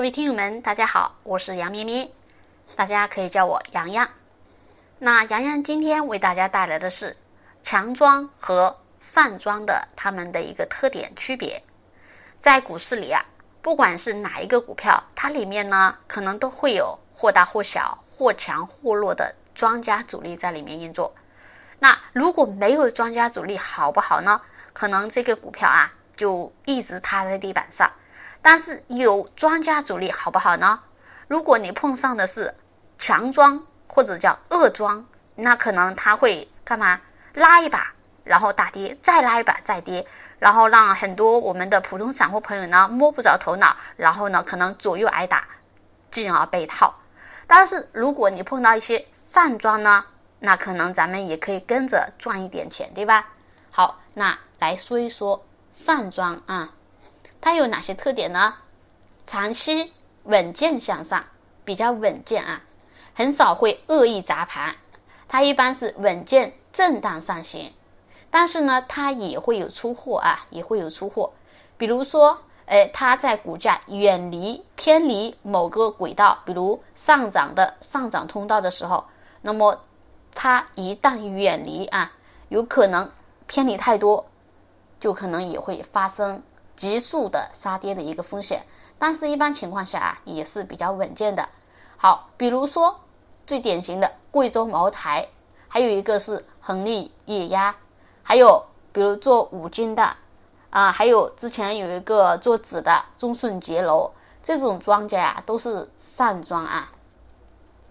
各位听友们，大家好，我是杨咩咩，大家可以叫我洋洋。那洋洋今天为大家带来的是强庄和散庄的它们的一个特点区别。在股市里啊，不管是哪一个股票，它里面呢可能都会有或大或小、或强或弱的庄家主力在里面运作。那如果没有庄家主力，好不好呢？可能这个股票啊就一直趴在地板上。但是有庄家主力好不好呢？如果你碰上的是强庄或者叫恶庄，那可能他会干嘛？拉一把，然后大跌，再拉一把，再跌，然后让很多我们的普通散户朋友呢摸不着头脑，然后呢可能左右挨打，进而被套。但是如果你碰到一些善庄呢，那可能咱们也可以跟着赚一点钱，对吧？好，那来说一说善庄啊。它有哪些特点呢？长期稳健向上，比较稳健啊，很少会恶意砸盘。它一般是稳健震荡上行，但是呢，它也会有出货啊，也会有出货。比如说，哎，它在股价远离偏离某个轨道，比如上涨的上涨通道的时候，那么它一旦远离啊，有可能偏离太多，就可能也会发生。急速的杀跌的一个风险，但是一般情况下啊也是比较稳健的。好，比如说最典型的贵州茅台，还有一个是恒力液压，还有比如做五金的啊，还有之前有一个做纸的中顺洁楼，这种庄家啊都是散庄啊。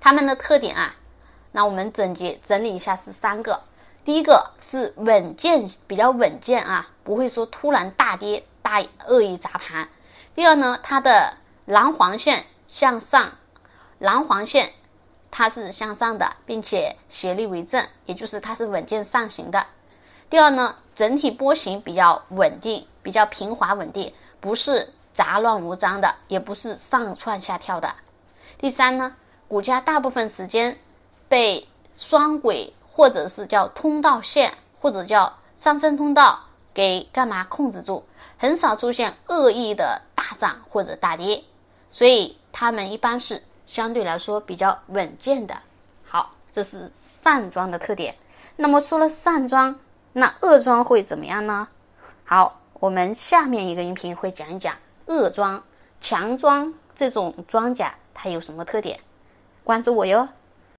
他们的特点啊，那我们总结整理一下是三个，第一个是稳健，比较稳健啊，不会说突然大跌。大恶意砸盘。第二呢，它的蓝黄线向上，蓝黄线它是向上的，并且斜率为正，也就是它是稳健上行的。第二呢，整体波形比较稳定，比较平滑稳定，不是杂乱无章的，也不是上窜下跳的。第三呢，股价大部分时间被双轨或者是叫通道线或者叫上升通道给干嘛控制住。很少出现恶意的大涨或者大跌，所以他们一般是相对来说比较稳健的。好，这是散装的特点。那么说了散装，那恶装会怎么样呢？好，我们下面一个音频会讲一讲恶装、强装这种装甲它有什么特点。关注我哟。